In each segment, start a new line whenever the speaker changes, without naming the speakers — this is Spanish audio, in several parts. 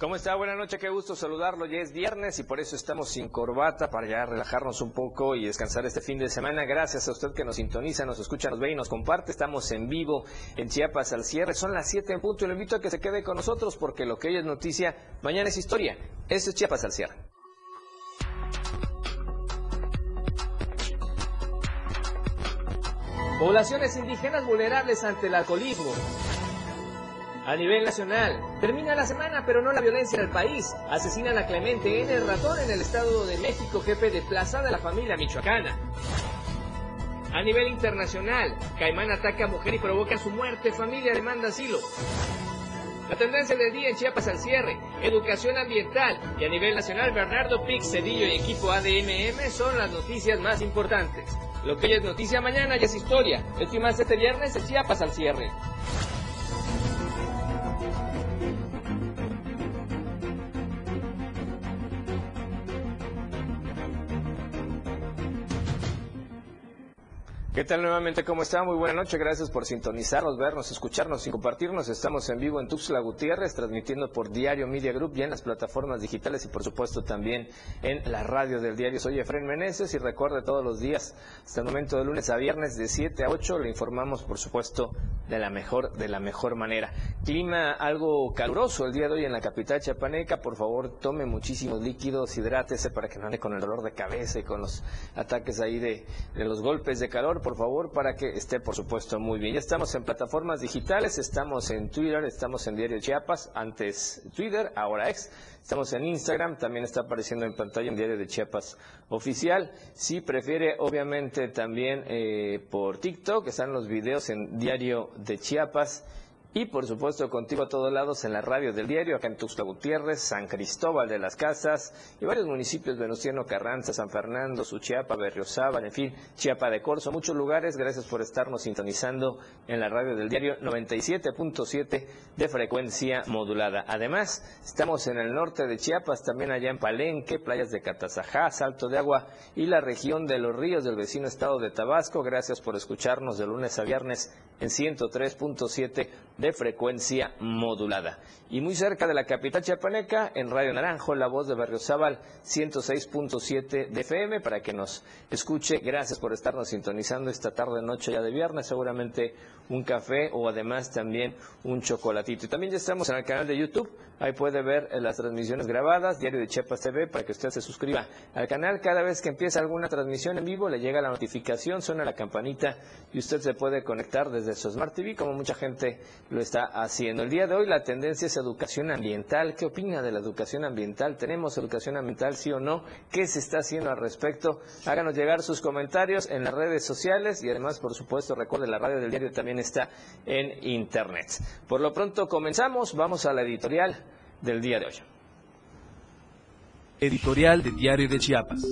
¿Cómo está? Buenas noches, qué gusto saludarlo. Ya es viernes y por eso estamos sin corbata para ya relajarnos un poco y descansar este fin de semana. Gracias a usted que nos sintoniza, nos escucha, nos ve y nos comparte. Estamos en vivo en Chiapas al cierre. Son las 7 en punto y le invito a que se quede con nosotros porque lo que hoy es noticia, mañana es historia. Eso es Chiapas al cierre. Poblaciones indígenas vulnerables ante el alcoholismo. A nivel nacional, termina la semana pero no la violencia en el país. Asesinan a Clemente N. Ratón en el Estado de México, jefe de plaza de la familia michoacana. A nivel internacional, Caimán ataca a mujer y provoca su muerte, familia demanda asilo. La tendencia del día en Chiapas al cierre, educación ambiental y a nivel nacional Bernardo Pix, Cedillo y equipo ADMM son las noticias más importantes. Lo que hoy es noticia mañana ya es historia. El más este viernes en Chiapas al cierre. ¿Qué tal nuevamente? ¿Cómo está? Muy buena noche. Gracias por sintonizarnos, vernos, escucharnos y compartirnos. Estamos en vivo en Tuxtla Gutiérrez, transmitiendo por Diario Media Group y en las plataformas digitales y por supuesto también en la radio del diario. Soy Efren Meneses y recuerde todos los días, hasta el momento de lunes a viernes de 7 a 8, le informamos por supuesto de la mejor, de la mejor manera. Clima algo caluroso el día de hoy en la capital chapaneca. Por favor, tome muchísimos líquidos, hidrátese para que no ande con el dolor de cabeza y con los ataques ahí de, los golpes de calor favor, para que esté, por supuesto, muy bien. Ya estamos en plataformas digitales, estamos en Twitter, estamos en Diario Chiapas, antes Twitter, ahora ex. Estamos en Instagram, también está apareciendo en pantalla en Diario de Chiapas oficial. Si prefiere, obviamente, también eh, por TikTok, están los videos en Diario de Chiapas y por supuesto contigo a todos lados en la radio del diario, acá en Tuxtla Gutiérrez, San Cristóbal de las Casas y varios municipios, Venustiano Carranza, San Fernando, Suchiapa, Berriozábal, en fin, Chiapa de Corzo, muchos lugares. Gracias por estarnos sintonizando en la radio del diario 97.7 de frecuencia modulada. Además, estamos en el norte de Chiapas, también allá en Palenque, playas de Catazajá, Salto de Agua y la región de los ríos del vecino estado de Tabasco. Gracias por escucharnos de lunes a viernes en 103.7 de frecuencia modulada. Y muy cerca de la capital chiapaneca, en Radio Naranjo, la voz de Barrio Zaval, 106.7 de FM, para que nos escuche. Gracias por estarnos sintonizando esta tarde, noche ya de viernes, seguramente un café o además también un chocolatito. Y también ya estamos en el canal de YouTube, ahí puede ver eh, las transmisiones grabadas, Diario de Chiapas TV, para que usted se suscriba al canal. Cada vez que empieza alguna transmisión en vivo, le llega la notificación, suena la campanita y usted se puede conectar desde su Smart TV, como mucha gente lo está haciendo. El día de hoy la tendencia es educación ambiental. ¿Qué opina de la educación ambiental? ¿Tenemos educación ambiental, sí o no? ¿Qué se está haciendo al respecto? Háganos llegar sus comentarios en las redes sociales y además, por supuesto, recuerde, la radio del diario también está en Internet. Por lo pronto comenzamos, vamos a la editorial del día de hoy.
Editorial de Diario de Chiapas.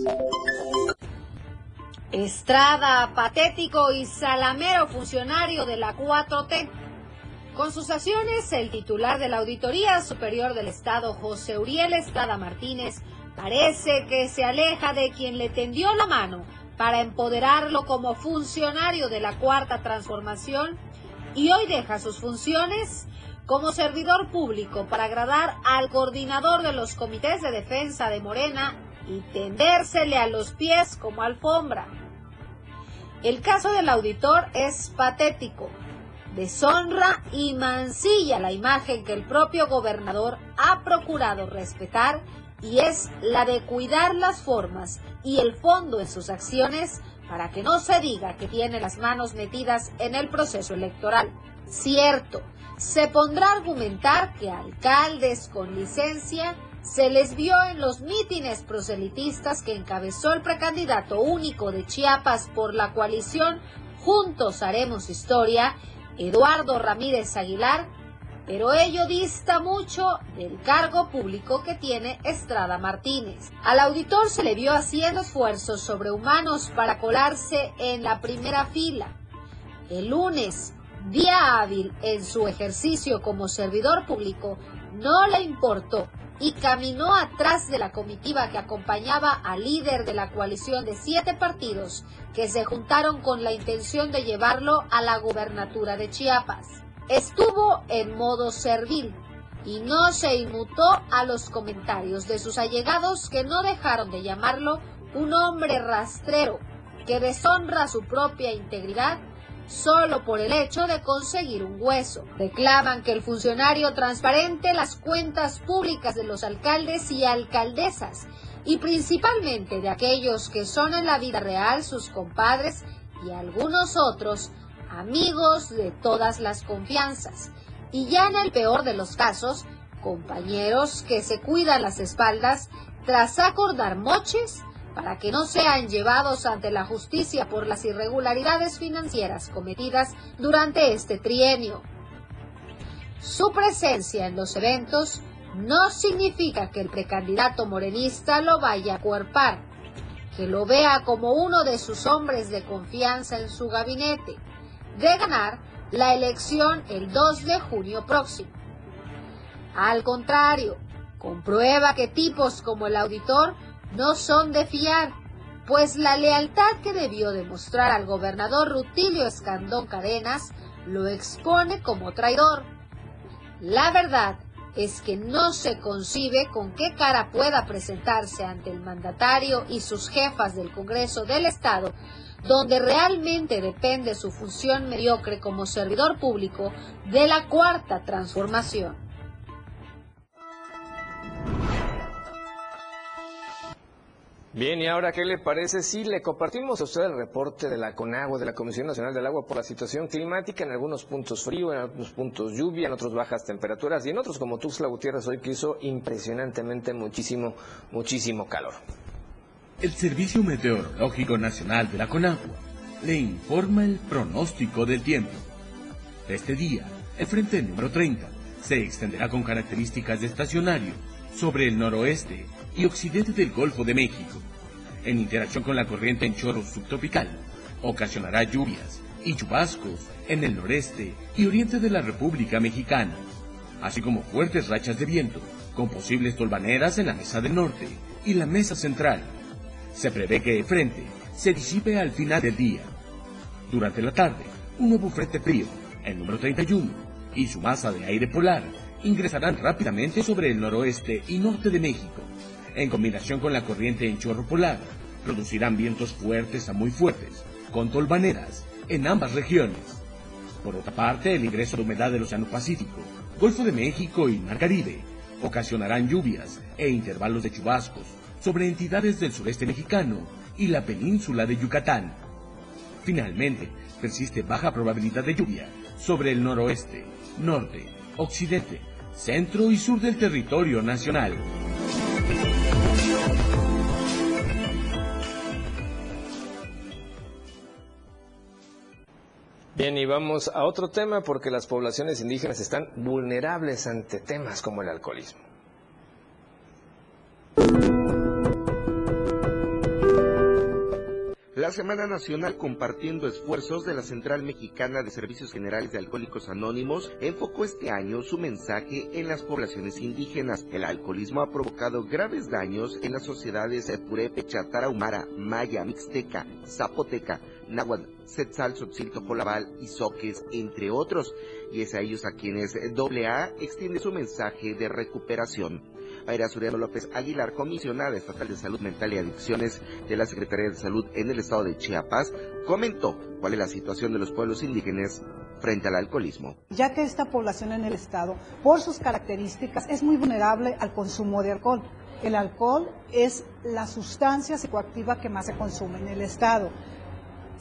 Estrada, patético y salamero funcionario de la 4T. Con sus acciones, el titular de la Auditoría Superior del Estado, José Uriel Estrada Martínez, parece que se aleja de quien le tendió la mano para empoderarlo como funcionario de la Cuarta Transformación y hoy deja sus funciones como servidor público para agradar al coordinador de los comités de defensa de Morena y tendérsele a los pies como alfombra. El caso del auditor es patético, deshonra y mancilla la imagen que el propio gobernador ha procurado respetar y es la de cuidar las formas y el fondo en sus acciones para que no se diga que tiene las manos metidas en el proceso electoral. Cierto, se pondrá a argumentar que alcaldes con licencia se les vio en los mítines proselitistas que encabezó el precandidato único de Chiapas por la coalición Juntos Haremos Historia, Eduardo Ramírez Aguilar, pero ello dista mucho del cargo público que tiene Estrada Martínez. Al auditor se le vio haciendo esfuerzos sobrehumanos para colarse en la primera fila. El lunes, día hábil en su ejercicio como servidor público, no le importó y caminó atrás de la comitiva que acompañaba al líder de la coalición de siete partidos que se juntaron con la intención de llevarlo a la gubernatura de Chiapas. Estuvo en modo servil, y no se inmutó a los comentarios de sus allegados que no dejaron de llamarlo un hombre rastrero que deshonra su propia integridad solo por el hecho de conseguir un hueso. Reclaman que el funcionario transparente las cuentas públicas de los alcaldes y alcaldesas y principalmente de aquellos que son en la vida real sus compadres y algunos otros amigos de todas las confianzas. Y ya en el peor de los casos, compañeros que se cuidan las espaldas tras acordar moches para que no sean llevados ante la justicia por las irregularidades financieras cometidas durante este trienio. Su presencia en los eventos no significa que el precandidato morenista lo vaya a cuerpar, que lo vea como uno de sus hombres de confianza en su gabinete, de ganar la elección el 2 de junio próximo. Al contrario, comprueba que tipos como el auditor no son de fiar, pues la lealtad que debió demostrar al gobernador Rutilio Escandón Cadenas lo expone como traidor. La verdad es que no se concibe con qué cara pueda presentarse ante el mandatario y sus jefas del Congreso del Estado, donde realmente depende su función mediocre como servidor público de la cuarta transformación.
Bien, y ahora, ¿qué le parece si le compartimos a usted el reporte de la CONAGUA, de la Comisión Nacional del Agua, por la situación climática? En algunos puntos frío, en algunos puntos lluvia, en otros bajas temperaturas y en otros como Tuxtla Gutiérrez hoy que hizo impresionantemente muchísimo, muchísimo calor.
El Servicio Meteorológico Nacional de la CONAGUA le informa el pronóstico del tiempo. Este día, el frente número 30 se extenderá con características de estacionario sobre el noroeste y occidente del Golfo de México. En interacción con la corriente en chorro subtropical, ocasionará lluvias y chubascos en el noreste y oriente de la República Mexicana, así como fuertes rachas de viento, con posibles tolvaneras en la mesa del norte y la mesa central. Se prevé que el frente se disipe al final del día. Durante la tarde, un nuevo frente frío, el número 31, y su masa de aire polar ingresarán rápidamente sobre el noroeste y norte de México. En combinación con la corriente en chorro polar, producirán vientos fuertes a muy fuertes, con tolvaneras, en ambas regiones. Por otra parte, el ingreso de humedad del Océano Pacífico, Golfo de México y Mar Caribe ocasionarán lluvias e intervalos de chubascos sobre entidades del sureste mexicano y la península de Yucatán. Finalmente, persiste baja probabilidad de lluvia sobre el noroeste, norte, occidente, centro y sur del territorio nacional.
Bien, y vamos a otro tema porque las poblaciones indígenas están vulnerables ante temas como el alcoholismo.
La Semana Nacional Compartiendo Esfuerzos de la Central Mexicana de Servicios Generales de Alcohólicos Anónimos enfocó este año su mensaje en las poblaciones indígenas. El alcoholismo ha provocado graves daños en las sociedades Purépecha, Tarahumara, Maya, Mixteca, Zapoteca, Náhuatl, Setzal, Sotzil, Colabal y Soques, entre otros. Y es a ellos a quienes AA extiende su mensaje de recuperación. Aira Suriano López Aguilar, comisionada estatal de salud mental y adicciones de la Secretaría de Salud en el estado de Chiapas, comentó cuál es la situación de los pueblos indígenas frente al alcoholismo.
Ya que esta población en el estado, por sus características, es muy vulnerable al consumo de alcohol. El alcohol es la sustancia psicoactiva que más se consume en el estado.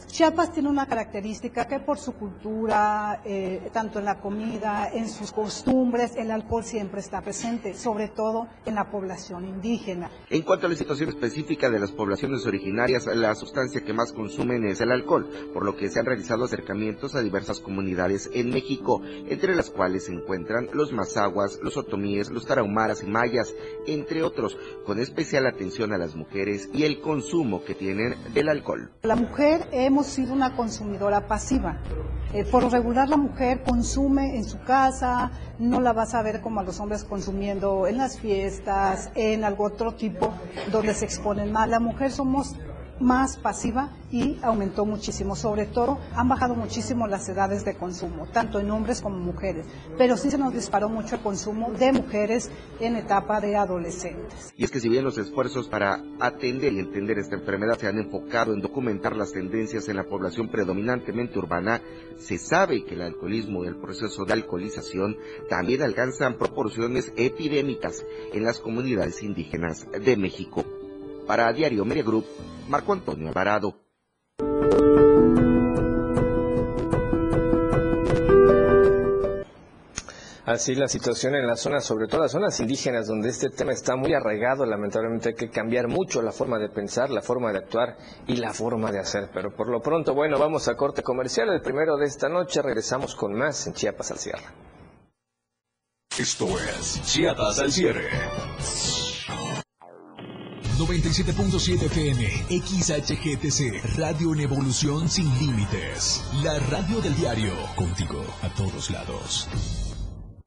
Chiapas tiene una característica que por su cultura, eh, tanto en la comida, en sus costumbres, el alcohol siempre está presente, sobre todo en la población indígena.
En cuanto a la situación específica de las poblaciones originarias, la sustancia que más consumen es el alcohol, por lo que se han realizado acercamientos a diversas comunidades en México, entre las cuales se encuentran los mazaguas, los otomíes, los tarahumaras y mayas, entre otros, con especial atención a las mujeres y el consumo que tienen del alcohol.
La mujer hemos sido una consumidora pasiva. Eh, por regular la mujer consume en su casa, no la vas a ver como a los hombres consumiendo en las fiestas, en algo otro tipo donde se exponen más. La mujer somos más pasiva y aumentó muchísimo. Sobre todo han bajado muchísimo las edades de consumo, tanto en hombres como mujeres, pero sí se nos disparó mucho el consumo de mujeres en etapa de adolescentes.
Y es que si bien los esfuerzos para atender y entender esta enfermedad se han enfocado en documentar las tendencias en la población predominantemente urbana, se sabe que el alcoholismo y el proceso de alcoholización también alcanzan proporciones epidémicas en las comunidades indígenas de México. Para Diario Media Group, Marco Antonio Alvarado.
Así la situación en las zonas, sobre todo las zonas indígenas, donde este tema está muy arraigado, lamentablemente hay que cambiar mucho la forma de pensar, la forma de actuar y la forma de hacer. Pero por lo pronto, bueno, vamos a corte comercial, el primero de esta noche, regresamos con más en Chiapas al cierre.
Esto es Chiapas al cierre. 97.7 FM, XHGTC, Radio en Evolución Sin Límites. La radio del diario, contigo a todos lados.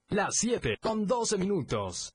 Las 7 con 12 minutos.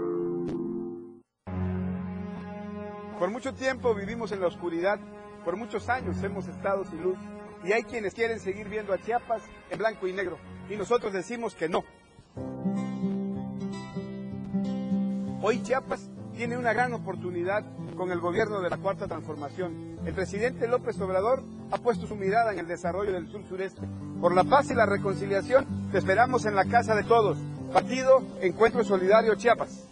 Por mucho tiempo vivimos en la oscuridad, por muchos años hemos estado sin luz y hay quienes quieren seguir viendo a Chiapas en blanco y negro y nosotros decimos que no. Hoy Chiapas tiene una gran oportunidad con el gobierno de la Cuarta Transformación. El presidente López Obrador ha puesto su mirada en el desarrollo del sur sureste. Por la paz y la reconciliación te esperamos en la casa de todos. Partido Encuentro Solidario Chiapas.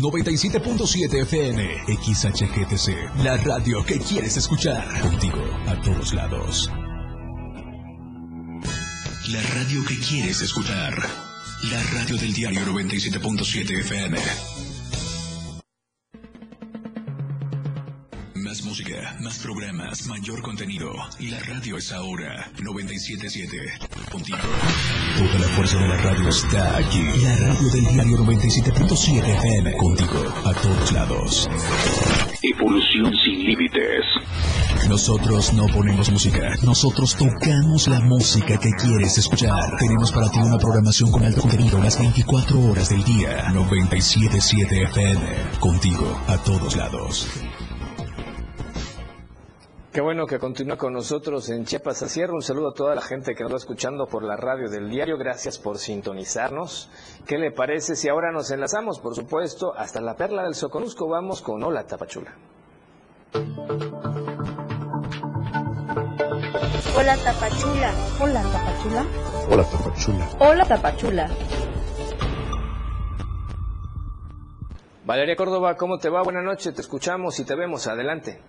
97.7 FM, XHGTC, la radio que quieres escuchar. Contigo a todos lados. La radio que quieres escuchar. La radio del diario 97.7 FM. Programas, mayor contenido. Y la radio es ahora 97.7. Contigo. Toda la fuerza de la radio está aquí. La radio del diario 97.7 FM. Contigo a todos lados. Evolución sin límites. Nosotros no ponemos música, nosotros tocamos la música que quieres escuchar. Tenemos para ti una programación con alto contenido las 24 horas del día. 97.7 FM. Contigo a todos lados.
Qué bueno que continúa con nosotros en Chiapas a Cierre. Un saludo a toda la gente que nos va escuchando por la radio del diario. Gracias por sintonizarnos. ¿Qué le parece si ahora nos enlazamos, por supuesto, hasta la perla del Soconusco? Vamos con Hola Tapachula.
Hola Tapachula.
Hola Tapachula.
Hola Tapachula.
Hola Tapachula.
Valeria Córdoba, ¿cómo te va? Buenas noches, te escuchamos y te vemos. Adelante.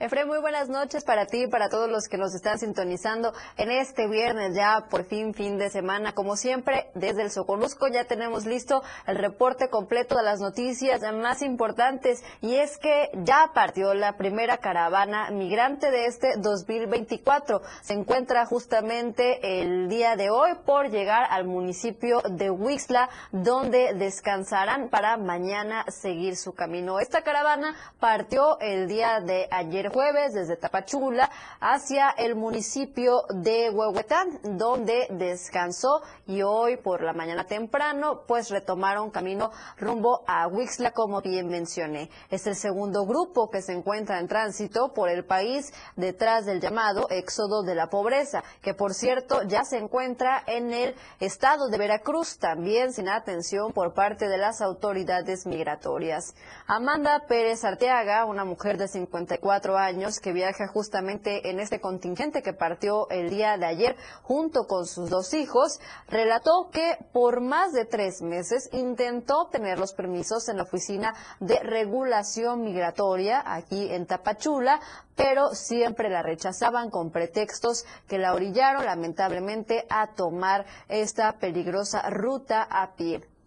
Efraín, muy buenas noches para ti y para todos los que nos están sintonizando en este viernes ya por fin fin de semana. Como siempre, desde el Soconusco ya tenemos listo el reporte completo de las noticias más importantes y es que ya partió la primera caravana migrante de este 2024. Se encuentra justamente el día de hoy por llegar al municipio de Huixla donde descansarán para mañana seguir su camino. Esta caravana partió el día de ayer jueves desde Tapachula hacia el municipio de Huehuetán, donde descansó y hoy por la mañana temprano pues retomaron camino rumbo a Huixla como bien mencioné. Es el segundo grupo que se encuentra en tránsito por el país detrás del llamado éxodo de la pobreza, que por cierto ya se encuentra en el estado de Veracruz, también sin atención por parte de las autoridades migratorias. Amanda Pérez Arteaga, una mujer de 54 años que viaja justamente en este contingente que partió el día de ayer junto con sus dos hijos, relató que por más de tres meses intentó obtener los permisos en la Oficina de Regulación Migratoria aquí en Tapachula, pero siempre la rechazaban con pretextos que la orillaron lamentablemente a tomar esta peligrosa ruta a pie.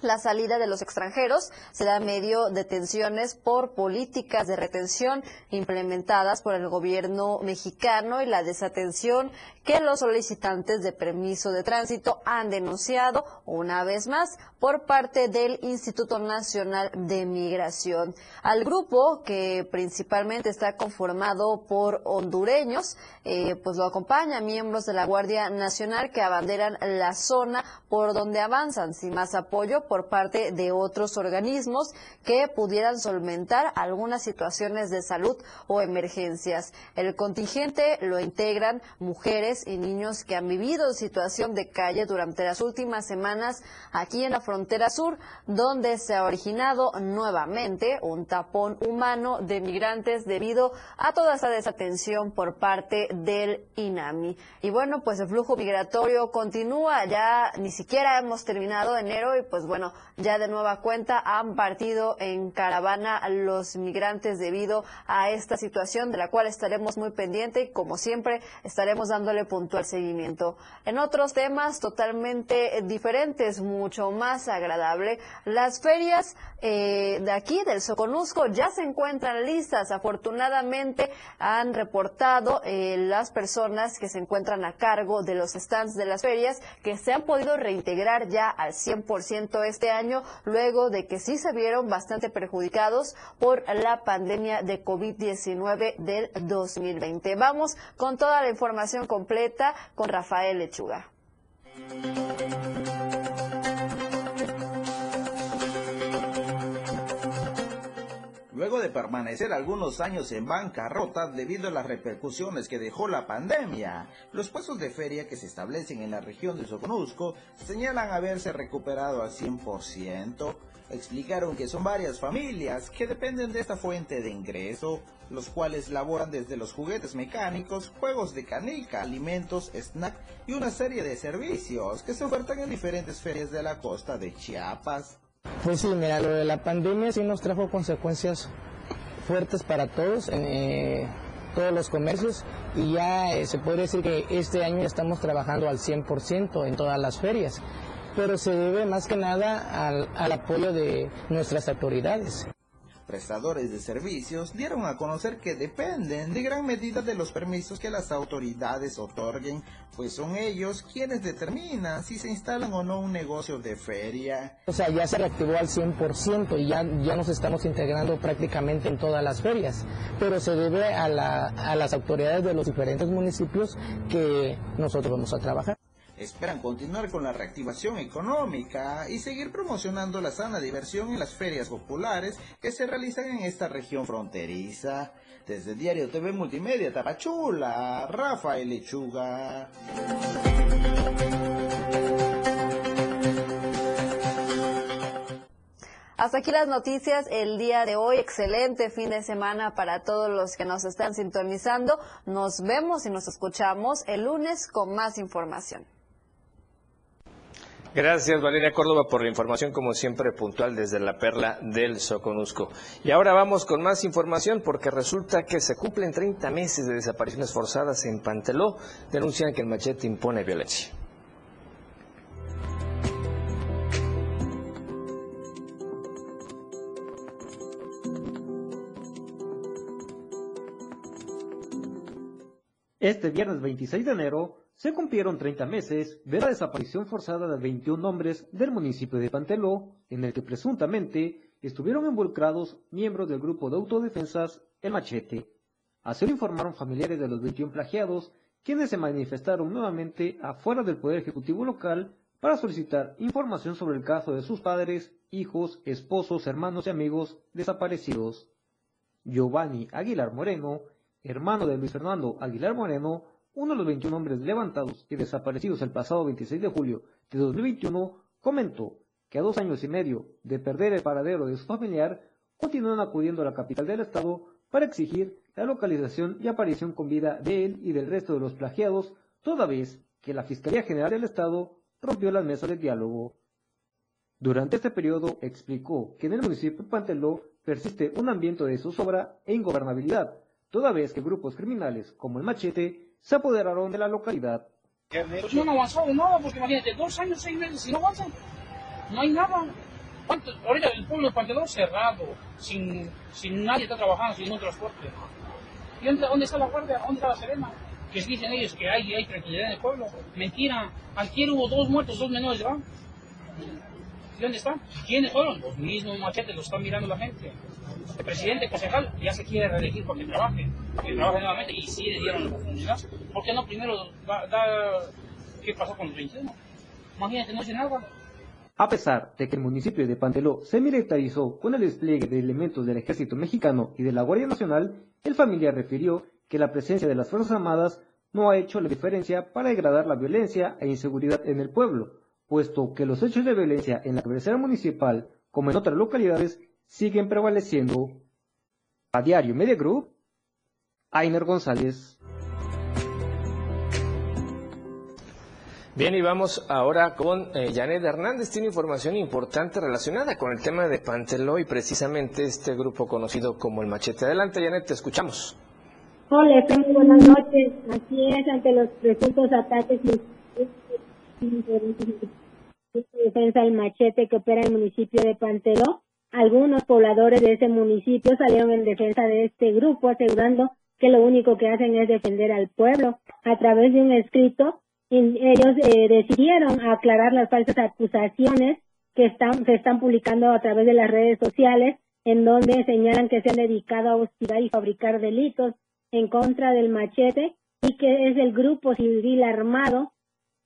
La salida de los extranjeros se da medio de tensiones por políticas de retención implementadas por el gobierno mexicano y la desatención que los solicitantes de permiso de tránsito han denunciado una vez más por parte del Instituto Nacional de Migración. Al grupo, que principalmente está conformado por hondureños, eh, pues lo acompañan miembros de la Guardia Nacional que abanderan la zona por donde avanzan, sin más apoyo por parte de otros organismos que pudieran solventar algunas situaciones de salud o emergencias. El contingente lo integran mujeres y niños que han vivido en situación de calle durante las últimas semanas aquí en la frontera sur, donde se ha originado nuevamente un tapón humano de migrantes debido a toda esta desatención por parte del INAMI. Y bueno, pues el flujo migratorio continúa, ya ni siquiera hemos terminado enero y pues bueno, ya de nueva cuenta han partido en caravana los migrantes debido a esta situación de la cual estaremos muy pendientes y como siempre estaremos dándole puntual seguimiento. En otros temas totalmente diferentes, mucho más agradable, las ferias eh, de aquí del Soconusco ya se encuentran listas. Afortunadamente han reportado eh, las personas que se encuentran a cargo de los stands de las ferias que se han podido reintegrar ya al 100% este año luego de que sí se vieron bastante perjudicados por la pandemia de COVID-19 del 2020. Vamos con toda la información completa con Rafael Lechuga.
Luego de permanecer algunos años en bancarrota debido a las repercusiones que dejó la pandemia, los puestos de feria que se establecen en la región de Soconusco señalan haberse recuperado al 100%. Explicaron que son varias familias que dependen de esta fuente de ingreso, los cuales laboran desde los juguetes mecánicos, juegos de canica, alimentos, snack y una serie de servicios que se ofertan en diferentes ferias de la costa de Chiapas.
Pues sí, mira, lo de la pandemia sí nos trajo consecuencias fuertes para todos, en eh, todos los comercios, y ya eh, se puede decir que este año estamos trabajando al 100% en todas las ferias, pero se debe más que nada al apoyo de nuestras autoridades
prestadores de servicios dieron a conocer que dependen de gran medida de los permisos que las autoridades otorguen, pues son ellos quienes determinan si se instalan o no un negocio de feria.
O sea, ya se reactivó al 100% y ya, ya nos estamos integrando prácticamente en todas las ferias, pero se debe a, la, a las autoridades de los diferentes municipios que nosotros vamos a trabajar.
Esperan continuar con la reactivación económica y seguir promocionando la sana diversión en las ferias populares que se realizan en esta región fronteriza. Desde Diario TV Multimedia Tapachula, Rafael Lechuga.
Hasta aquí las noticias el día de hoy. Excelente fin de semana para todos los que nos están sintonizando. Nos vemos y nos escuchamos el lunes con más información.
Gracias Valeria Córdoba por la información como siempre puntual desde la perla del Soconusco. Y ahora vamos con más información porque resulta que se cumplen 30 meses de desapariciones forzadas en Panteló. Denuncian que el machete impone violencia.
Este viernes 26 de enero se cumplieron 30 meses de la desaparición forzada de 21 hombres del municipio de Panteló, en el que presuntamente estuvieron involucrados miembros del grupo de autodefensas El Machete. Así lo informaron familiares de los 21 plagiados, quienes se manifestaron nuevamente afuera del Poder Ejecutivo local para solicitar información sobre el caso de sus padres, hijos, esposos, hermanos y amigos desaparecidos. Giovanni Aguilar Moreno, hermano de Luis Fernando Aguilar Moreno, uno de los 21 hombres levantados y desaparecidos el pasado 26 de julio de 2021, comentó que a dos años y medio de perder el paradero de su familiar, continúan acudiendo a la capital del estado para exigir la localización y aparición con vida de él y del resto de los plagiados, toda vez que la Fiscalía General del Estado rompió las mesas de diálogo. Durante este periodo explicó que en el municipio de Panteló persiste un ambiente de zozobra e ingobernabilidad, toda vez que grupos criminales como el Machete se apoderaron de la localidad.
Pues no han avanzado nada, porque imagínate, dos años, seis meses, si no avanzan, no hay nada. Ahorita el pueblo de Pantelón cerrado, sin, sin nadie está trabajando, sin un transporte. ¿Y dónde, dónde está la guardia? ¿Dónde está la serena? Que dicen ellos que hay, hay tranquilidad en el pueblo. Mentira. Aquí hubo dos muertos, dos menores de edad. ¿Y dónde están? ¿Quiénes fueron? Los mismos machetes, los están mirando la gente. El presidente concejal ya se quiere reelegir porque trabaje, porque trabaje nuevamente y sí le dieron la oportunidad. ¿Por qué no primero da, da qué pasó con los 21? Imagínate, no dice nada.
A pesar de que el municipio de Panteló se militarizó con el despliegue de elementos del ejército mexicano y de la Guardia Nacional, el familiar refirió que la presencia de las Fuerzas Armadas no ha hecho la diferencia para degradar la violencia e inseguridad en el pueblo, puesto que los hechos de violencia en la cabecera municipal, como en otras localidades, siguen prevaleciendo. A Diario Media Group, Ainer González.
Bien, y vamos ahora con eh, Janet Hernández. Tiene información importante relacionada con el tema de Panteló y precisamente este grupo conocido como el Machete. Adelante, Janet, te escuchamos.
Hola, muy buenas noches. Así es, ante los presuntos ataques y defensa del machete que opera en el municipio de Panteló, algunos pobladores de ese municipio salieron en defensa de este grupo, asegurando que lo único que hacen es defender al pueblo. A través de un escrito, ellos eh, decidieron aclarar las falsas acusaciones que están, se están publicando a través de las redes sociales, en donde señalan que se han dedicado a hostigar y fabricar delitos en contra del machete y que es el grupo civil armado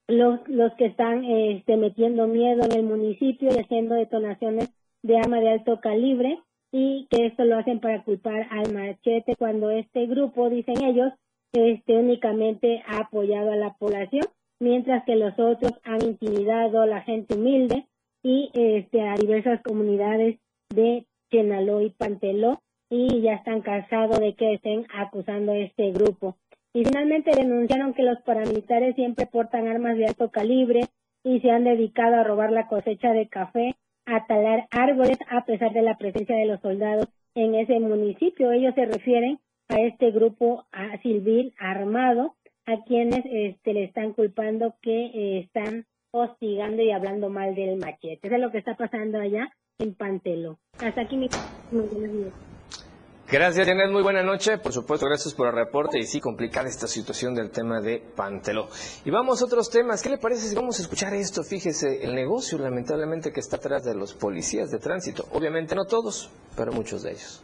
los, los que están este, metiendo miedo en el municipio y haciendo detonaciones de arma de alto calibre y que esto lo hacen para culpar al machete cuando este grupo, dicen ellos, este únicamente ha apoyado a la población, mientras que los otros han intimidado a la gente humilde y este a diversas comunidades de Chenaló y Panteló y ya están cansados de que estén acusando a este grupo. Y finalmente denunciaron que los paramilitares siempre portan armas de alto calibre y se han dedicado a robar la cosecha de café, a talar árboles a pesar de la presencia de los soldados en ese municipio. Ellos se refieren a este grupo civil armado a quienes este, le están culpando que eh, están hostigando y hablando mal del machete. Eso es lo que está pasando allá en Pantelo. Hasta aquí mi...
Gracias, Janet. Muy buena noche. Por supuesto, gracias por el reporte y sí, complicada esta situación del tema de Panteló. Y vamos a otros temas. ¿Qué le parece si vamos a escuchar esto? Fíjese, el negocio lamentablemente que está atrás de los policías de tránsito. Obviamente no todos, pero muchos de ellos.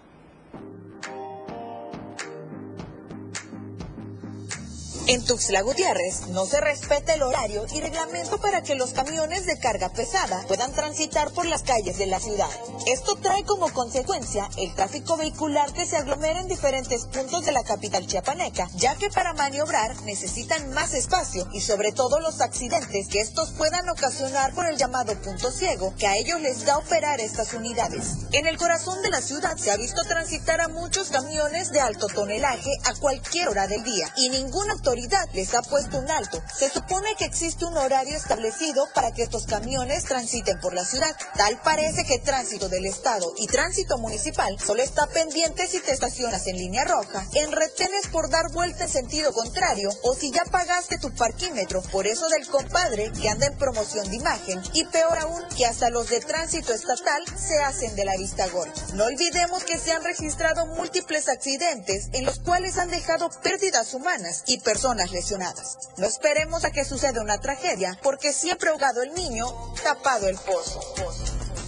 En Tuxtla Gutiérrez no se respeta el horario y reglamento para que los camiones de carga pesada puedan transitar por las calles de la ciudad. Esto trae como consecuencia el tráfico vehicular que se aglomera en diferentes puntos de la capital chiapaneca, ya que para maniobrar necesitan más espacio y sobre todo los accidentes que estos puedan ocasionar por el llamado punto ciego que a ellos les da operar estas unidades. En el corazón de la ciudad se ha visto transitar a muchos camiones de alto tonelaje a cualquier hora del día y ningún autoridad les ha puesto un alto. Se supone que existe un horario establecido para que estos camiones transiten por la ciudad. Tal parece que tránsito del Estado y tránsito municipal solo está pendiente si te estacionas en línea roja, en retenes por dar vuelta en sentido contrario o si ya pagaste tu parquímetro. Por eso del compadre que anda en promoción de imagen y peor aún que hasta los de tránsito estatal se hacen de la vista gorda. No olvidemos que se han registrado múltiples accidentes en los cuales han dejado pérdidas humanas y personas personas lesionadas. No esperemos a que suceda una tragedia, porque siempre ahogado el niño, tapado el pozo.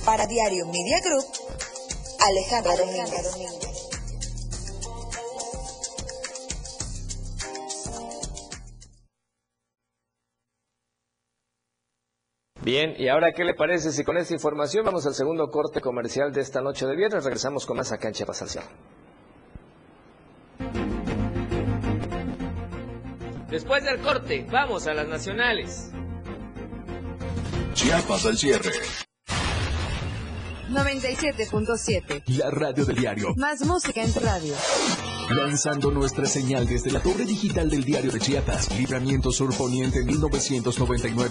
Para Diario Media Group, Alejandra Domínguez.
Bien, y ahora, ¿qué le parece si con esta información vamos al segundo corte comercial de esta noche de viernes? Regresamos con más a Cancha Pasación. Después del corte, vamos a las nacionales.
Chiapas al cierre.
97.7.
La radio del diario.
Más música en tu radio.
Lanzando nuestra señal desde la torre digital del diario de Chiapas. Libramiento Sur Poniente 1999.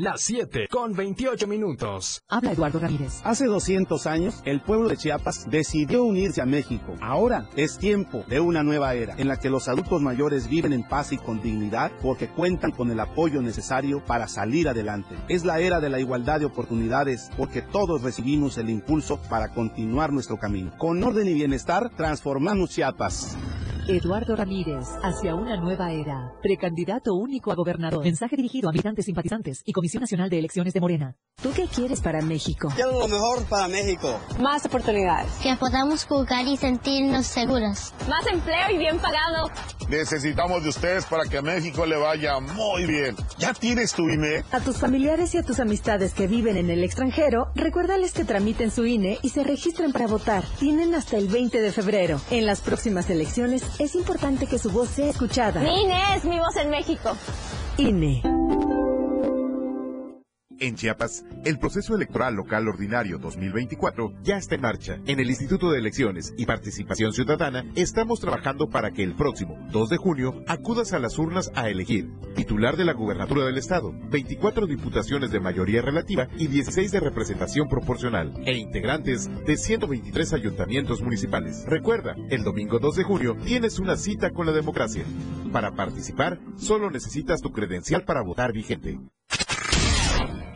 Las 7 con 28 minutos.
Habla Eduardo Ramírez.
Hace 200 años, el pueblo de Chiapas decidió unirse a México. Ahora es tiempo de una nueva era en la que los adultos mayores viven en paz y con dignidad porque cuentan con el apoyo necesario para salir adelante. Es la era de la igualdad de oportunidades porque todos recibimos el impulso para continuar nuestro camino. Con orden y bienestar, transformamos Chiapas.
Eduardo Ramírez, hacia una nueva era. Precandidato único a gobernador. Mensaje dirigido a militantes simpatizantes y Comisión Nacional de Elecciones de Morena. ¿Tú qué quieres para México?
Quiero lo mejor para México.
Más oportunidades.
Que podamos jugar y sentirnos seguros.
Más empleo y bien pagado.
Necesitamos de ustedes para que a México le vaya muy bien. ¿Ya tienes tu INE?
A tus familiares y a tus amistades que viven en el extranjero, recuérdales que tramiten su INE y se registren para votar. Tienen hasta el 20 de febrero. En las próximas elecciones es importante que su voz sea escuchada.
Mi INE es mi voz en México.
INE.
En Chiapas, el proceso electoral local ordinario 2024 ya está en marcha. En el Instituto de Elecciones y Participación Ciudadana estamos trabajando para que el próximo 2 de junio acudas a las urnas a elegir titular de la gubernatura del estado, 24 diputaciones de mayoría relativa y 16 de representación proporcional e integrantes de 123 ayuntamientos municipales. Recuerda, el domingo 2 de junio tienes una cita con la democracia. Para participar, solo necesitas tu credencial para votar vigente.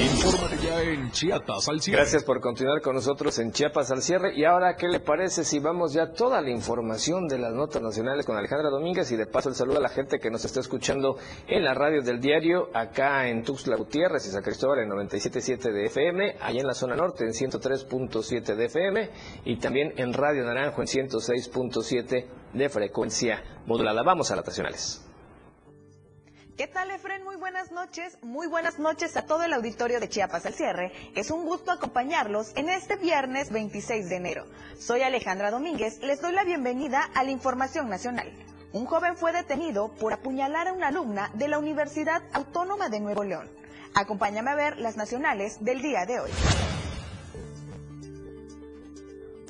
Infórmate ya en Chiapas al cierre.
Gracias por continuar con nosotros en Chiapas al cierre. Y ahora, ¿qué le parece si vamos ya toda la información de las notas nacionales con Alejandra Domínguez? Y de paso el saludo a la gente que nos está escuchando en la radio del diario, acá en Tuxtla Gutiérrez y San Cristóbal en 97.7 de FM, allá en la zona norte en 103.7 de FM y también en Radio Naranjo en 106.7 de frecuencia modulada. Vamos a las nacionales.
¿Qué tal, Efren? Muy buenas noches. Muy buenas noches a todo el auditorio de Chiapas al cierre. Es un gusto acompañarlos en este viernes 26 de enero. Soy Alejandra Domínguez. Les doy la bienvenida a la Información Nacional. Un joven fue detenido por apuñalar a una alumna de la Universidad Autónoma de Nuevo León. Acompáñame a ver las nacionales del día de hoy.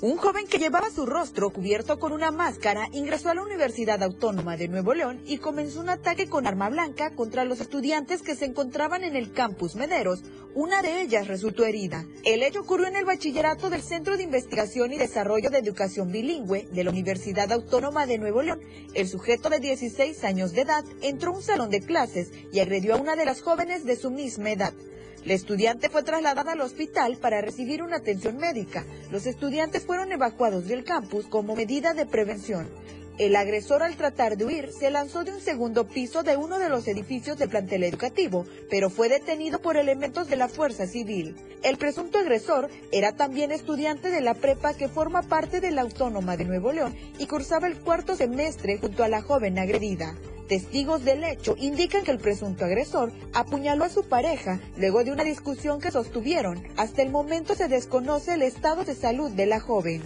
Un joven que llevaba su rostro cubierto con una máscara ingresó a la Universidad Autónoma de Nuevo León y comenzó un ataque con arma blanca contra los estudiantes que se encontraban en el campus Mederos. Una de ellas resultó herida. El hecho ocurrió en el bachillerato del Centro de Investigación y Desarrollo de Educación Bilingüe de la Universidad Autónoma de Nuevo León. El sujeto de 16 años de edad entró a un salón de clases y agredió a una de las jóvenes de su misma edad. La estudiante fue trasladada al hospital para recibir una atención médica. Los estudiantes fueron evacuados del campus como medida de prevención. El agresor al tratar de huir se lanzó de un segundo piso de uno de los edificios del plantel educativo, pero fue detenido por elementos de la Fuerza Civil. El presunto agresor era también estudiante de la prepa que forma parte de la Autónoma de Nuevo León y cursaba el cuarto semestre junto a la joven agredida. Testigos del hecho indican que el presunto agresor apuñaló a su pareja luego de una discusión que sostuvieron. Hasta el momento se desconoce el estado de salud de la joven.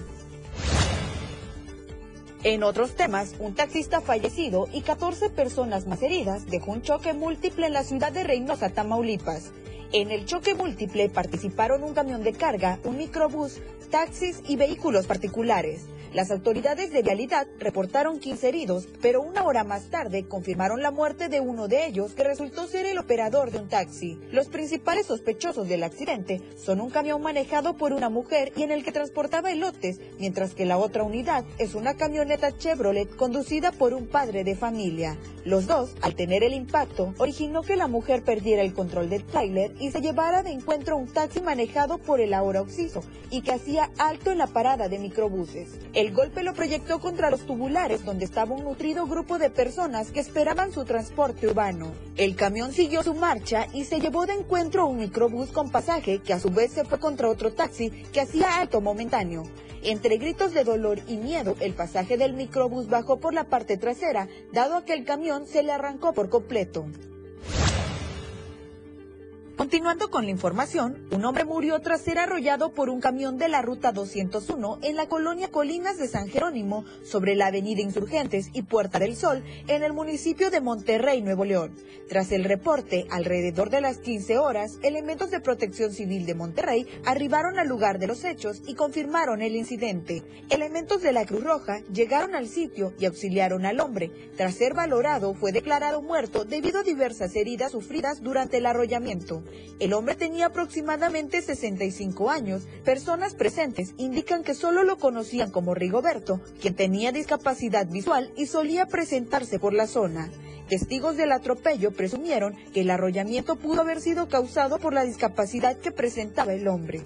En otros temas, un taxista fallecido y 14 personas más heridas dejó un choque múltiple en la ciudad de Reynosa, Tamaulipas. En el choque múltiple participaron un camión de carga, un microbús, taxis y vehículos particulares. Las autoridades de vialidad reportaron 15 heridos, pero una hora más tarde confirmaron la muerte de uno de ellos que resultó ser el operador de un taxi. Los principales sospechosos del accidente son un camión manejado por una mujer y en el que transportaba elotes, mientras que la otra unidad es una camioneta Chevrolet conducida por un padre de familia. Los dos, al tener el impacto, originó que la mujer perdiera el control del tráiler y se llevara de encuentro un taxi manejado por el ahora occiso y que hacía alto en la parada de microbuses. El golpe lo proyectó contra los tubulares donde estaba un nutrido grupo de personas que esperaban su transporte urbano. El camión siguió su marcha y se llevó de encuentro un microbús con pasaje que a su vez se fue contra otro taxi que hacía alto momentáneo. Entre gritos de dolor y miedo, el pasaje del microbús bajó por la parte trasera, dado que el camión se le arrancó por completo. Continuando con la información, un hombre murió tras ser arrollado por un camión de la ruta 201 en la colonia Colinas de San Jerónimo, sobre la avenida Insurgentes y Puerta del Sol, en el municipio de Monterrey, Nuevo León. Tras el reporte, alrededor de las 15 horas, elementos de protección civil de Monterrey arribaron al lugar de los hechos y confirmaron el incidente. Elementos de la Cruz Roja llegaron al sitio y auxiliaron al hombre. Tras ser valorado, fue declarado muerto debido a diversas heridas sufridas durante el arrollamiento. El hombre tenía aproximadamente 65 años. Personas presentes indican que solo lo conocían como Rigoberto, quien tenía discapacidad visual y solía presentarse por la zona. Testigos del atropello presumieron que el arrollamiento pudo haber sido causado por la discapacidad que presentaba el hombre.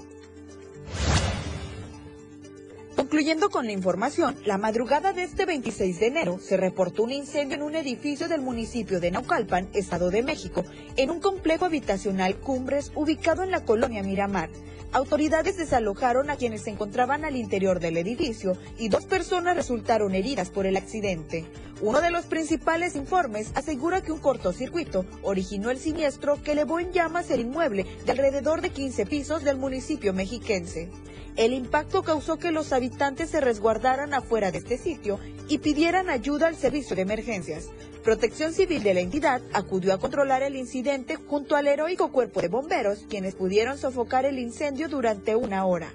Concluyendo con la información, la madrugada de este 26 de enero se reportó un incendio en un edificio del municipio de Naucalpan, Estado de México, en un complejo habitacional Cumbres ubicado en la colonia Miramar. Autoridades desalojaron a quienes se encontraban al interior del edificio y dos personas resultaron heridas por el accidente. Uno de los principales informes asegura que un cortocircuito originó el siniestro que elevó en llamas el inmueble de alrededor de 15 pisos del municipio mexiquense. El impacto causó que los habitantes se resguardaran afuera de este sitio y pidieran ayuda al servicio de emergencias. Protección Civil de la entidad acudió a controlar el incidente junto al heroico cuerpo de bomberos, quienes pudieron sofocar el incendio durante una hora.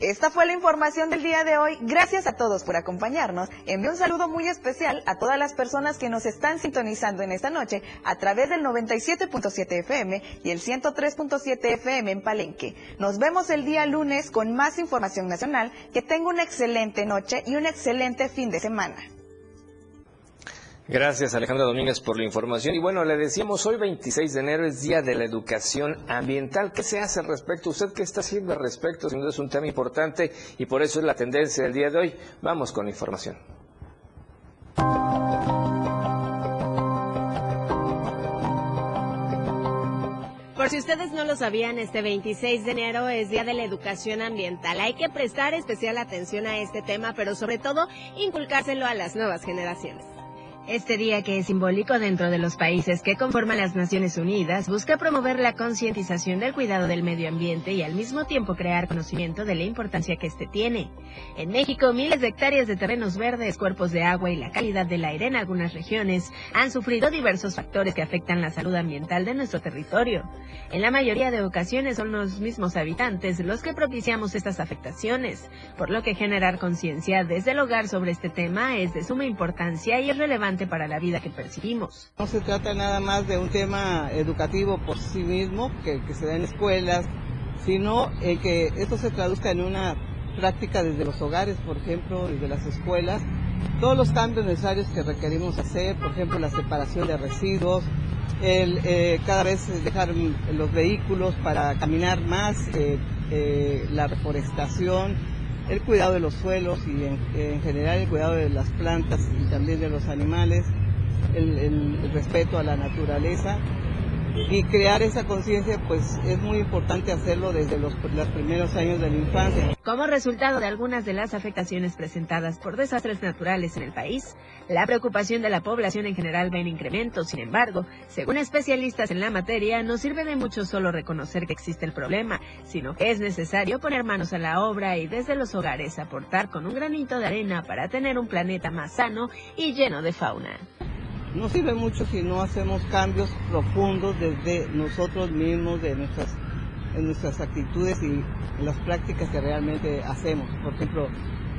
Esta fue la información del día de hoy. Gracias a todos por acompañarnos. Envío un saludo muy especial a todas las personas que nos están sintonizando en esta noche a través del 97.7 FM y el 103.7 FM en Palenque. Nos vemos el día lunes con más información nacional. Que tenga una excelente noche y un excelente fin de semana.
Gracias Alejandra Domínguez por la información. Y bueno, le decíamos, hoy 26 de enero es Día de la Educación Ambiental. ¿Qué se hace al respecto? ¿Usted qué está haciendo al respecto? Sin duda es un tema importante y por eso es la tendencia del día de hoy. Vamos con la información.
Por si ustedes no lo sabían, este 26 de enero es Día de la Educación Ambiental. Hay que prestar especial atención a este tema, pero sobre todo inculcárselo a las nuevas generaciones. Este día, que es simbólico dentro de los países que conforman las Naciones Unidas, busca promover la concientización del cuidado del medio ambiente y al mismo tiempo crear conocimiento de la importancia que éste tiene. En México, miles de hectáreas de terrenos verdes, cuerpos de agua y la calidad del aire en algunas regiones han sufrido diversos factores que afectan la salud ambiental de nuestro territorio. En la mayoría de ocasiones son los mismos habitantes los que propiciamos estas afectaciones, por lo que generar conciencia desde el hogar sobre este tema es de suma importancia y es relevante para la vida que percibimos.
No se trata nada más de un tema educativo por sí mismo, que, se da en escuelas, sino que esto se traduzca en una práctica desde los hogares, por ejemplo, desde las escuelas, todos los cambios necesarios que requerimos hacer, por ejemplo, la separación de residuos, el eh, cada vez dejar los vehículos para caminar más, eh, eh, la reforestación, el cuidado de los suelos y en, general el cuidado de las plantas y también de los animales, el respeto a la naturaleza y crear esa conciencia pues es muy importante hacerlo desde los, primeros años de la infancia.
Como resultado de algunas de las afectaciones presentadas por desastres naturales en el país, la preocupación de la población en general va en incremento. Sin embargo, según especialistas en la materia, no sirve de mucho solo reconocer que existe el problema, sino que es necesario poner manos a la obra y desde los hogares aportar con un granito de arena para tener un planeta más sano y lleno de fauna.
No sirve mucho si no hacemos cambios profundos desde nosotros mismos, de nuestras, en nuestras actitudes y las prácticas que realmente hacemos. Por ejemplo,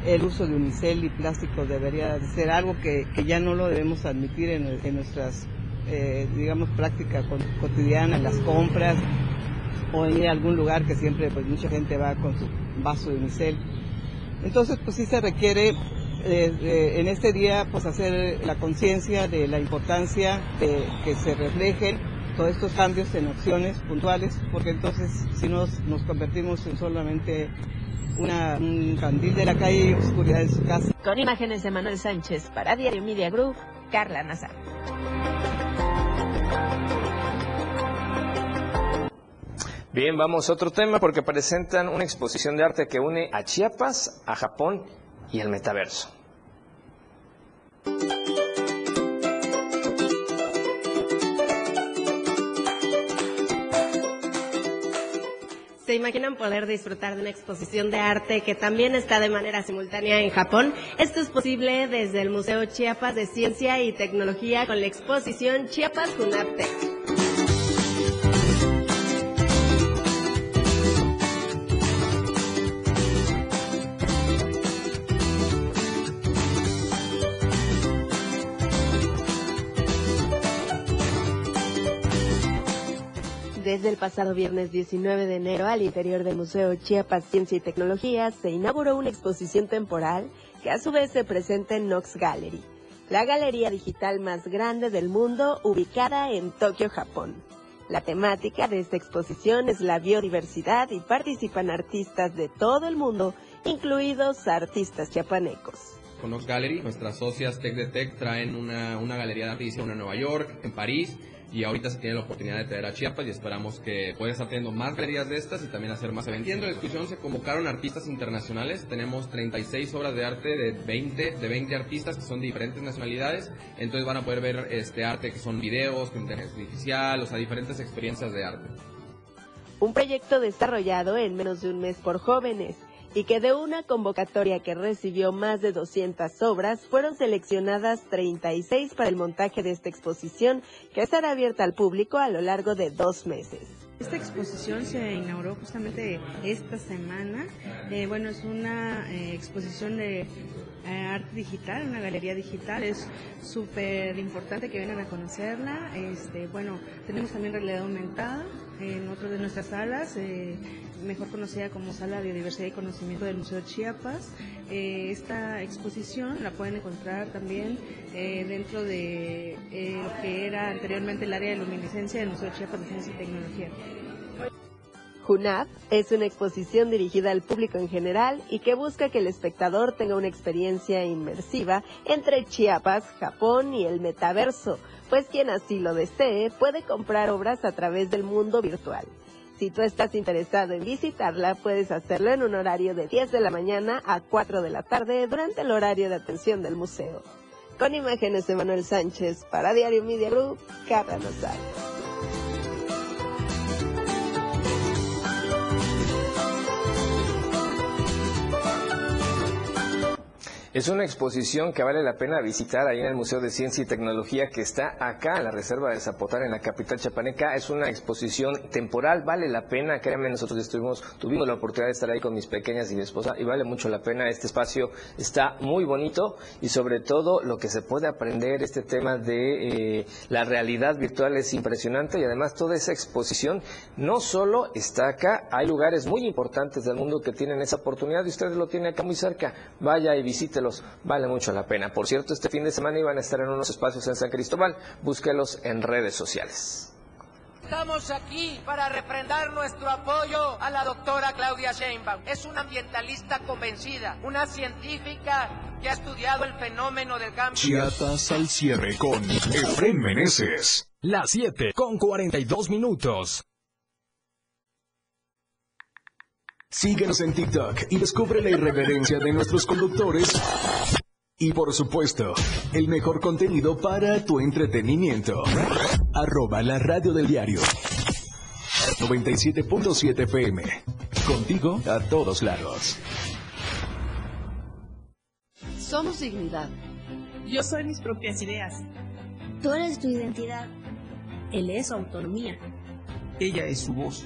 el uso de unicel y plástico debería ser algo que, ya no lo debemos admitir en, nuestras, eh, digamos, prácticas cotidianas, las compras o en algún lugar que siempre pues mucha gente va con su vaso de unicel. Entonces, pues sí se requiere eh, en este día pues hacer la conciencia de la importancia de que se reflejen todos estos cambios en opciones puntuales, porque entonces si nos, nos convertimos en solamente una, un candil de la calle y oscuridad de su casa.
Con imágenes de Manuel Sánchez para Diario Media Group, Carla Nazar.
Bien, vamos a otro tema porque presentan una exposición de arte que une a Chiapas, a Japón y el metaverso.
¿Se imaginan poder disfrutar de una exposición de arte que también está de manera simultánea en Japón? Esto es posible desde el Museo Chiapas de Ciencia y Tecnología con la exposición Chiapas Funarte. Desde el pasado viernes 19 de enero, al interior del Museo Chiapas Ciencia y Tecnología, se inauguró una exposición temporal que a su vez se presenta en Knox Gallery, la galería digital más grande del mundo ubicada en Tokio, Japón. La temática de esta exposición es la biodiversidad y participan artistas de todo el mundo, incluidos artistas chiapanecos.
Con Knox Gallery, nuestras socias Tech de Tech traen una, una galería de arte, una en Nueva York, en París, y ahorita se tiene la oportunidad de traer a Chiapas y esperamos que pueda estar teniendo más galerías de estas y también hacer más eventos. En la discusión se convocaron artistas internacionales, tenemos 36 obras de arte de 20, de 20 artistas que son de diferentes nacionalidades, entonces van a poder ver este arte que son videos, con inteligencia artificial, o sea, diferentes experiencias de arte.
Un proyecto desarrollado en menos de un mes por jóvenes y que de una convocatoria que recibió más de 200 obras, fueron seleccionadas 36 para el montaje de esta exposición que estará abierta al público a lo largo de dos meses.
Esta exposición se inauguró justamente esta semana. Eh, bueno, es una eh, exposición de eh, arte digital, una galería digital. Es súper importante que vengan a conocerla. Este, bueno, tenemos también realidad aumentada en otra de nuestras salas mejor conocida como Sala de Biodiversidad y Conocimiento del Museo Chiapas. Eh, esta exposición la pueden encontrar también eh, dentro de eh, lo que era anteriormente el área de luminiscencia del Museo Chiapas de Ciencia y Tecnología.
JUNAP es una exposición dirigida al público en general y que busca que el espectador tenga una experiencia inmersiva entre Chiapas, Japón y el metaverso, pues quien así lo desee puede comprar obras a través del mundo virtual. Si tú estás interesado en visitarla, puedes hacerlo en un horario de 10 de la mañana a 4 de la tarde durante el horario de atención del museo. Con imágenes de Manuel Sánchez para Diario Media Group, Carla
Es una exposición que vale la pena visitar ahí en el Museo de Ciencia y Tecnología que está acá en la Reserva de Zapotar, en la capital chapaneca. Es una exposición temporal, vale la pena, créanme, nosotros estuvimos, tuvimos la oportunidad de estar ahí con mis pequeñas y mi esposa y vale mucho la pena. Este espacio está muy bonito y sobre todo lo que se puede aprender, este tema de eh, la realidad virtual es impresionante y además toda esa exposición no solo está acá, hay lugares muy importantes del mundo que tienen esa oportunidad y ustedes lo tienen acá muy cerca. Vaya y vale mucho la pena. Por cierto, este fin de semana iban a estar en unos espacios en San Cristóbal, búsquelos en redes sociales.
Estamos aquí para reprendar nuestro apoyo a la doctora Claudia Sheinbaum. Es una ambientalista convencida, una científica que ha estudiado el fenómeno del cambio.
Chiatas al cierre con Efren Meneses.
Las 7 con 42 minutos.
Síguenos en TikTok y descubre la irreverencia de nuestros conductores. Y por supuesto, el mejor contenido para tu entretenimiento. Arroba la radio del diario. 97.7 FM. Contigo a todos lados.
Somos dignidad.
Yo soy mis propias ideas.
Tú eres tu identidad.
Él es su autonomía.
Ella es su voz.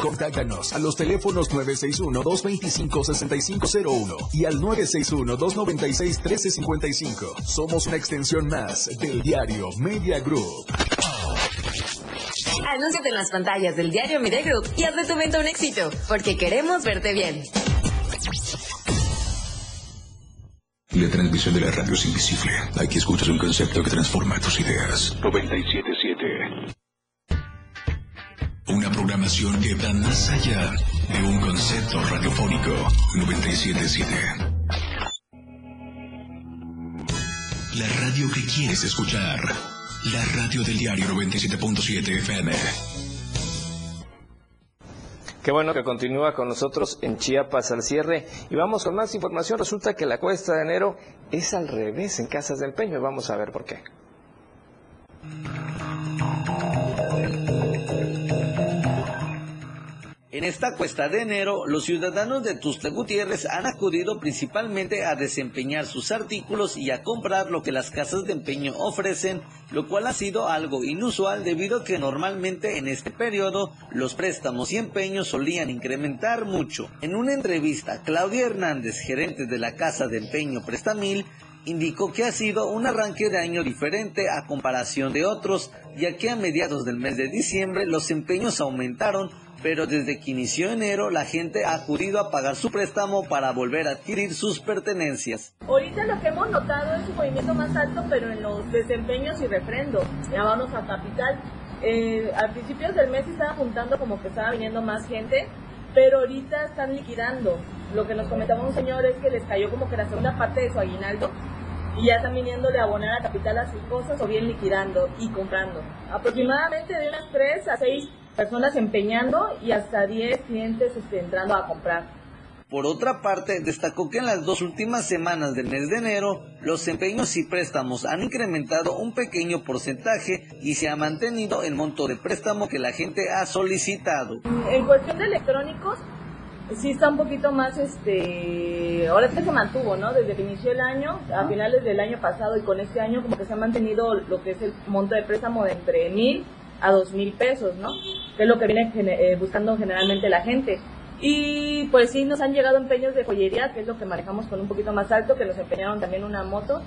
Contáctanos a los teléfonos 961-225-6501 y al 961-296-1355. Somos una extensión más del diario Media Group.
Anúnciate en las pantallas del diario Media Group y haz de tu venta un éxito, porque queremos verte bien.
La transmisión de la radio es invisible. Aquí escuchas un concepto que transforma tus ideas. 977. Una programación que va más allá de un concepto radiofónico. 977. La radio que quieres escuchar. La radio del diario 97.7 FM.
Qué bueno que continúa con nosotros en Chiapas al cierre. Y vamos con más información. Resulta que la cuesta de enero es al revés en casas de empeño. Vamos a ver por qué.
En esta cuesta de enero, los ciudadanos de Tuxtla Gutiérrez han acudido principalmente a desempeñar sus artículos y a comprar lo que las casas de empeño ofrecen, lo cual ha sido algo inusual debido a que normalmente en este periodo los préstamos y empeños solían incrementar mucho. En una entrevista, Claudia Hernández, gerente de la casa de empeño Prestamil, indicó que ha sido un arranque de año diferente a comparación de otros, ya que a mediados del mes de diciembre los empeños aumentaron pero desde que inició enero la gente ha acudido a pagar su préstamo para volver a adquirir sus pertenencias.
Ahorita lo que hemos notado es un movimiento más alto, pero en los desempeños y refrendo. Ya vamos a capital. Eh, a principios del mes estaba juntando como que estaba viniendo más gente, pero ahorita están liquidando. Lo que nos comentaba un señor es que les cayó como que la segunda parte de su aguinaldo y ya están viniendo de abonar a capital a sus cosas o bien liquidando y comprando. Aproximadamente de unas 3 a 6 personas empeñando y hasta 10 clientes este, entrando a comprar.
Por otra parte, destacó que en las dos últimas semanas del mes de enero, los empeños y préstamos han incrementado un pequeño porcentaje y se ha mantenido el monto de préstamo que la gente ha solicitado.
En cuestión de electrónicos, sí está un poquito más, este, ahora sí se mantuvo, ¿no? Desde que inició el año, a finales del año pasado y con este año, como que se ha mantenido lo que es el monto de préstamo de entre mil a dos mil pesos, ¿no? Que es lo que viene eh, buscando generalmente la gente. Y pues sí, nos han llegado empeños de joyería, que es lo que manejamos con un poquito más alto, que nos empeñaron también una moto,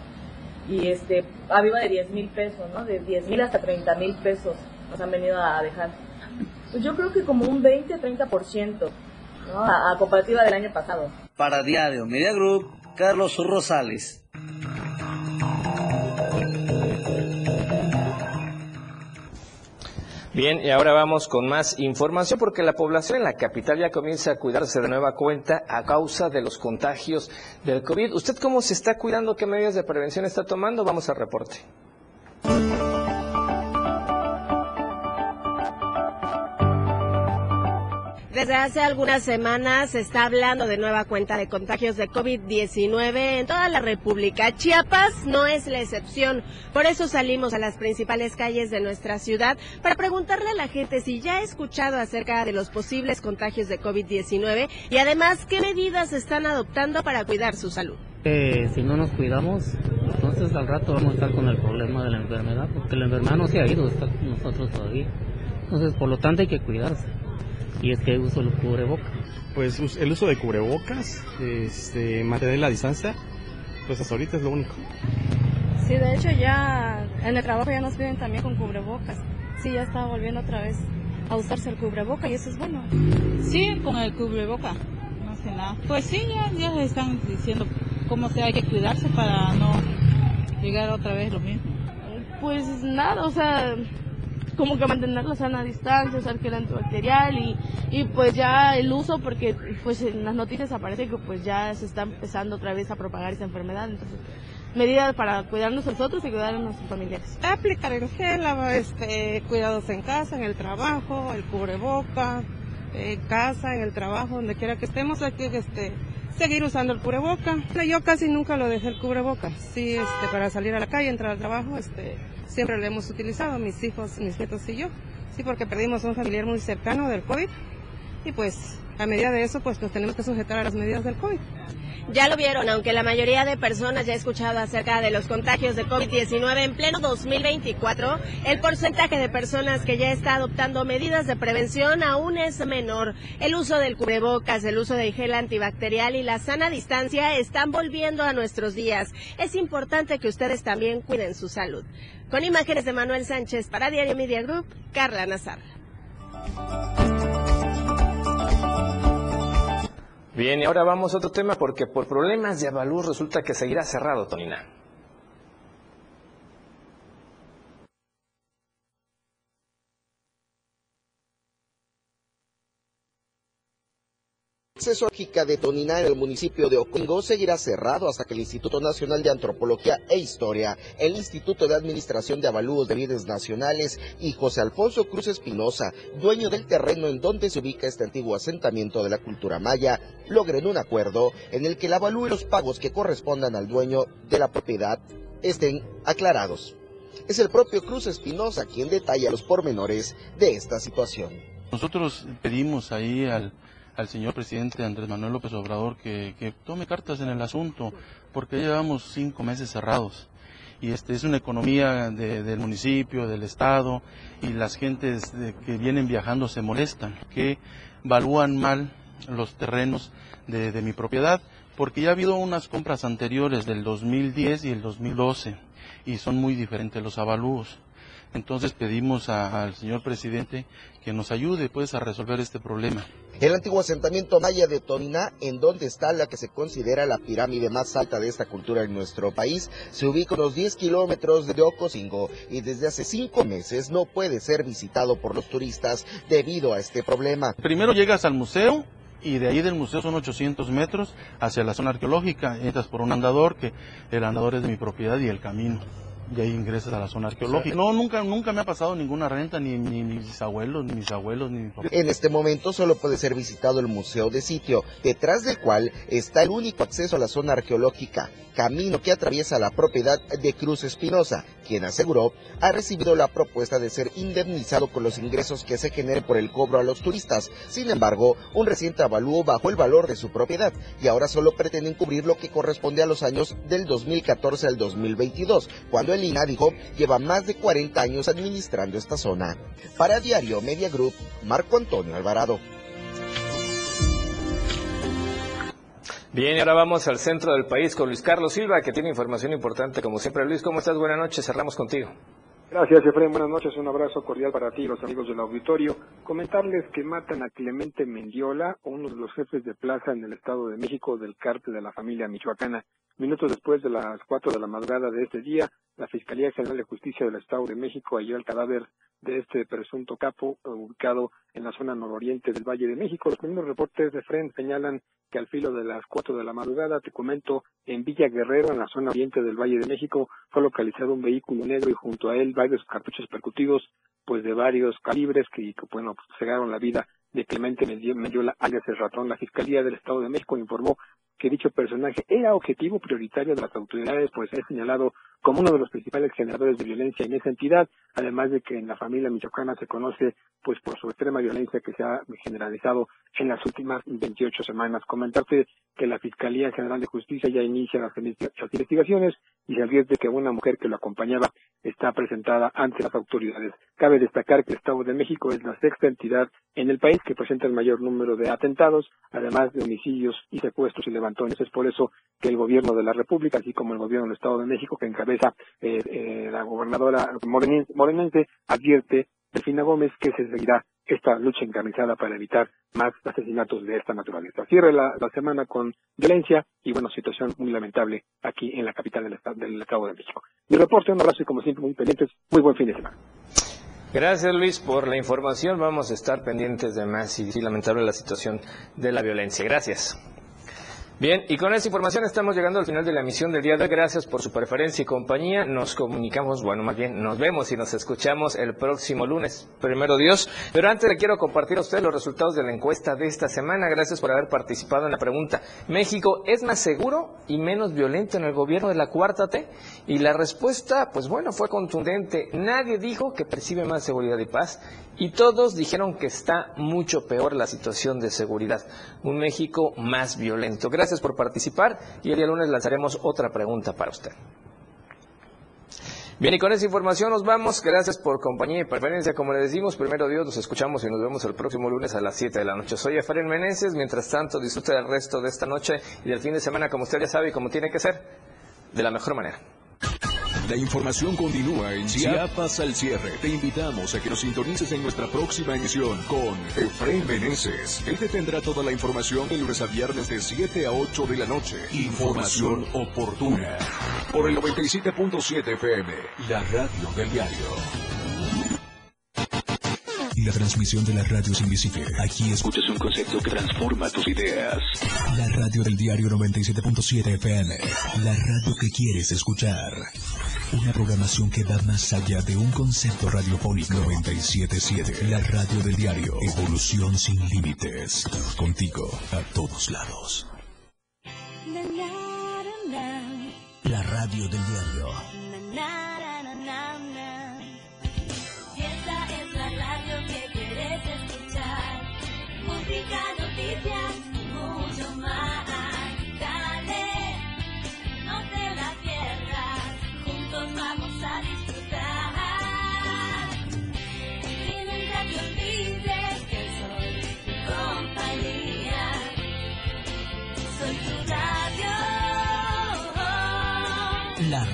y este, arriba de 10 mil pesos, ¿no? De 10 mil hasta 30 mil pesos nos han venido a dejar. Pues yo creo que como un 20-30%, ¿no? A, a comparativa del año pasado.
Para Diario Media Group, Carlos Rosales.
Bien, y ahora vamos con más información porque la población en la capital ya comienza a cuidarse de nueva cuenta a causa de los contagios del COVID. ¿Usted cómo se está cuidando? ¿Qué medidas de prevención está tomando? Vamos al reporte.
Desde hace algunas semanas se está hablando de nueva cuenta de contagios de COVID-19 en toda la República. Chiapas no es la excepción. Por eso salimos a las principales calles de nuestra ciudad para preguntarle a la gente si ya ha escuchado acerca de los posibles contagios de COVID-19 y además qué medidas están adoptando para cuidar su salud.
Que si no nos cuidamos, entonces al rato vamos a estar con el problema de la enfermedad, porque la enfermedad no se ha ido, está con nosotros todavía. Entonces, por lo tanto, hay que cuidarse. Y es que uso el cubrebocas.
Pues el uso de cubrebocas, este, mantener la distancia, pues hasta ahorita es lo único.
Sí, de hecho ya en el trabajo ya nos piden también con cubrebocas. Sí, ya está volviendo otra vez a usarse el cubreboca y eso es bueno.
Sí, con el cubreboca, más que nada. Pues sí, ya, ya les están diciendo cómo se hay que cuidarse para no llegar otra vez lo mismo.
Pues nada, o sea, como que mantener la sana distancia, usar gel antibacterial y, y pues ya el uso porque pues en las noticias aparece que pues ya se está empezando otra vez a propagar esa enfermedad, entonces medidas para cuidarnos nosotros y cuidar a nuestros familiares.
Aplicar el gel, este, cuidados en casa, en el trabajo, el cubreboca, en casa, en el trabajo, donde quiera que estemos, hay que este, seguir usando el cubreboca. Yo casi nunca lo dejé el cubreboca, sí, este, para salir a la calle, entrar al trabajo, este, siempre lo hemos utilizado, mis hijos, mis nietos y yo. Sí, porque perdimos a un familiar muy cercano del COVID y pues a medida de eso pues nos tenemos que sujetar a las medidas del COVID.
Ya lo vieron, aunque la mayoría de personas ya ha escuchado acerca de los contagios de COVID-19 en pleno 2024, el porcentaje de personas que ya está adoptando medidas de prevención aún es menor. El uso del cubrebocas, el uso de gel antibacterial y la sana distancia están volviendo a nuestros días. Es importante que ustedes también cuiden su salud. Con imágenes de Manuel Sánchez para Diario Media Group, Carla Nazar.
Bien, y ahora vamos a otro tema porque por problemas de avalúo resulta que seguirá cerrado, Tonina.
Acceso a de Tonina en el municipio de Oquingo seguirá cerrado hasta que el Instituto Nacional de Antropología e Historia, el Instituto de Administración de Avalúos de Bienes Nacionales y José Alfonso Cruz Espinosa, dueño del terreno en donde se ubica este antiguo asentamiento de la cultura maya, logren un acuerdo en el que el avalúo y los pagos que correspondan al dueño de la propiedad estén aclarados. Es el propio Cruz Espinosa quien detalla los pormenores de esta situación.
Nosotros pedimos ahí al al señor presidente Andrés Manuel López Obrador que, tome cartas en el asunto, porque llevamos cinco meses cerrados. Y este es una economía del municipio, del estado, y las gentes que vienen viajando se molestan, que evalúan mal los terrenos de, de mi propiedad, porque ya ha habido unas compras anteriores del 2010 y el 2012, y son muy diferentes los avalúos. Entonces pedimos al señor presidente que nos ayude pues a resolver este problema.
El antiguo asentamiento maya de Toriná, en donde está la que se considera la pirámide más alta de esta cultura en nuestro país, se ubica a unos 10 kilómetros de Ocosingo y desde hace cinco meses no puede ser visitado por los turistas debido a este problema.
Primero llegas al museo y de ahí del museo son 800 metros hacia la zona arqueológica. Entras por un andador que el andador es de mi propiedad y el camino y ahí ingresas a la zona arqueológica. No, nunca, nunca me ha pasado ninguna renta, ni, ni, mis abuelos, ni mis abuelos, ni
En este momento solo puede ser visitado el museo de sitio, detrás del cual está el único acceso a la zona arqueológica, camino que atraviesa la propiedad de Cruz Espinosa, quien aseguró ha recibido la propuesta de ser indemnizado con los ingresos que se generen por el cobro a los turistas. Sin embargo, un reciente avalúo bajó el valor de su propiedad y ahora solo pretenden cubrir lo que corresponde a los años del 2014 al 2022, cuando el dijo lleva más de 40 años administrando esta zona. Para Diario Media Group, Marco Antonio Alvarado.
Bien, ahora vamos al centro del país con Luis Carlos Silva, que tiene información importante como siempre. Luis, ¿cómo estás? Buenas noches, cerramos contigo.
Gracias, Efraín. Buenas noches. Un abrazo cordial para ti y los amigos del auditorio. Comentarles que matan a Clemente Mendiola, uno de los jefes de plaza en el Estado de México del cártel de la familia michoacana. Minutos después de las cuatro de la madrugada de este día, la Fiscalía General de Justicia del Estado de México halló el cadáver de este presunto capo ubicado en la zona nororiente del Valle de México. Los primeros reportes de FREN señalan que al filo de las cuatro de la madrugada, te comento, en Villa Guerrero, en la zona oriente del Valle de México, fue localizado un vehículo negro y junto a él varios cartuchos percutidos, pues de varios calibres que, bueno, pues, cegaron la vida de Clemente Mendiola, alias el ratón. La Fiscalía del Estado de México informó que dicho personaje era objetivo prioritario de las autoridades, pues es señalado como uno de los principales generadores de violencia en esa entidad, además de que en la familia michoacana se conoce pues por su extrema violencia que se ha generalizado en las últimas 28 semanas. Comentarte que la Fiscalía General de Justicia ya inicia las investigaciones y se advierte que una mujer que lo acompañaba está presentada ante las autoridades. Cabe destacar que el Estado de México es la sexta entidad en el país que presenta el mayor número de atentados, además de homicidios y secuestros y levantones. Es por eso que el gobierno de la República, así como el gobierno del Estado de México, que encabeza eh, eh, la gobernadora morenense, advierte Delfina Gómez que se seguirá esta lucha encarnizada para evitar más asesinatos de esta naturaleza. Cierre la, semana con violencia y, bueno, situación muy lamentable aquí en la capital del, del Estado de México. Mi reporte, un abrazo y como siempre muy pendientes. Muy buen fin de semana.
Gracias Luis por la información. Vamos a estar pendientes de más y, y lamentable la situación de la violencia. Gracias. Bien, y con esta información estamos llegando al final de la emisión del día de hoy. Gracias por su preferencia y compañía. Nos comunicamos, bueno, más bien nos vemos y nos escuchamos el próximo lunes. Primero Dios. Pero antes le quiero compartir a usted los resultados de la encuesta de esta semana. Gracias por haber participado en la pregunta. ¿México es más seguro y menos violento en el gobierno de la Cuarta T? Y la respuesta, pues bueno, fue contundente. Nadie dijo que percibe más seguridad y paz y todos dijeron que está mucho peor la situación de seguridad. Un México más violento. Gracias por participar y el día lunes lanzaremos otra pregunta para usted. Bien, y con esa información nos vamos. Gracias por compañía y preferencia. Como le decimos, primero Dios, nos escuchamos y nos vemos el próximo lunes a las 7 de la noche. Soy Efraín Meneses. Mientras tanto, disfrute del resto de esta noche y del fin de semana, como usted ya sabe y como tiene que ser, de la mejor manera.
La información continúa en Chiapas al cierre. Te invitamos a que nos sintonices en nuestra próxima emisión con Efraín Meneses. Él te tendrá toda la información de lunes a viernes de 7 a 8 de la noche. Información oportuna. Por el 97.7 FM, la radio del diario y la transmisión de la radio es invisible. Aquí escuchas un concepto que transforma tus ideas. La radio del diario 97.7 FM. La radio que quieres escuchar. Una programación que va más allá de un concepto radiofónico. 97.7. La radio del diario. Evolución sin límites. Contigo a todos lados. La radio del diario